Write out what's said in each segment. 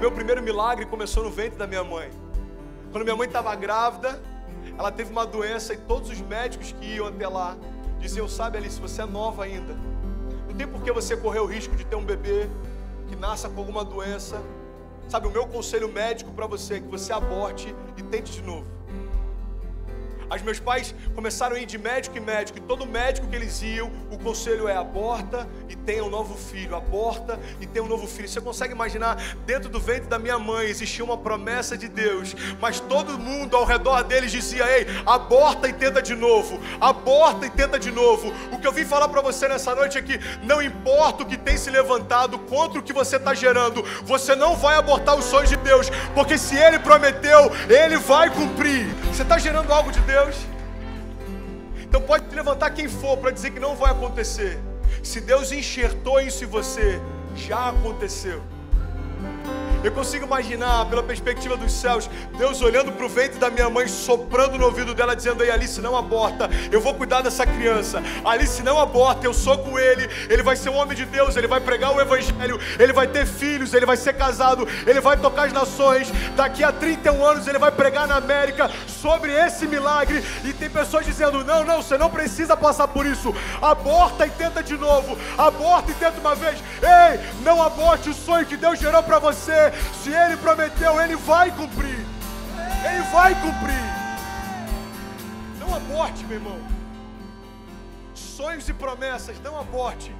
meu primeiro milagre começou no ventre da minha mãe. Quando minha mãe estava grávida, ela teve uma doença e todos os médicos que iam até lá diziam: Sabe, Alice, você é nova ainda. Não tem por que você correr o risco de ter um bebê que nasça com alguma doença. Sabe, o meu conselho médico para você é que você aborte e tente de novo. Os meus pais começaram a ir de médico em médico, e todo médico que eles iam, o conselho é aborta e tenha um novo filho, aborta e tenha um novo filho. Você consegue imaginar, dentro do ventre da minha mãe existia uma promessa de Deus, mas todo mundo ao redor deles dizia: Ei, aborta e tenta de novo, aborta e tenta de novo. O que eu vim falar para você nessa noite é que não importa o que tem se levantado contra o que você está gerando, você não vai abortar os sonhos de Deus, porque se Ele prometeu, Ele vai cumprir. Você está gerando algo de Deus. Deus. Então pode levantar quem for para dizer que não vai acontecer. Se Deus enxertou isso em você, já aconteceu. Eu consigo imaginar, pela perspectiva dos céus, Deus olhando para o ventre da minha mãe, soprando no ouvido dela, dizendo: Ei, Alice, não aborta, eu vou cuidar dessa criança. Alice, não aborta, eu sou com ele, ele vai ser um homem de Deus, ele vai pregar o Evangelho, ele vai ter filhos, ele vai ser casado, ele vai tocar as nações. Daqui a 31 anos, ele vai pregar na América sobre esse milagre. E tem pessoas dizendo: Não, não, você não precisa passar por isso. Aborta e tenta de novo, aborta e tenta uma vez. Ei, não aborte o sonho que Deus gerou para você. Se Ele prometeu, Ele vai cumprir. Ele vai cumprir. Não aborte, meu irmão. Sonhos e promessas, não aborte.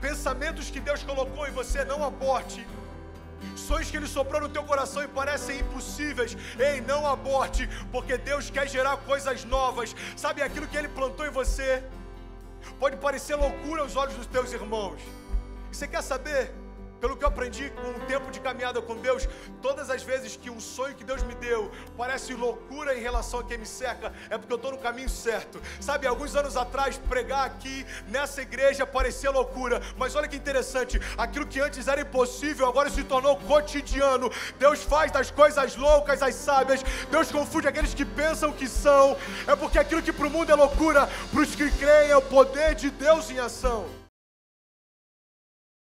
Pensamentos que Deus colocou em você, não aborte. Sonhos que Ele soprou no teu coração e parecem impossíveis, ei, não aborte, porque Deus quer gerar coisas novas. Sabe aquilo que Ele plantou em você? Pode parecer loucura aos olhos dos teus irmãos. Você quer saber? Pelo que eu aprendi com o tempo de caminhada com Deus, todas as vezes que um sonho que Deus me deu parece loucura em relação a quem me cerca, é porque eu estou no caminho certo. Sabe, alguns anos atrás, pregar aqui nessa igreja parecia loucura, mas olha que interessante, aquilo que antes era impossível agora se tornou cotidiano. Deus faz das coisas loucas as sábias, Deus confunde aqueles que pensam que são, é porque aquilo que para o mundo é loucura, para os que creem é o poder de Deus em ação.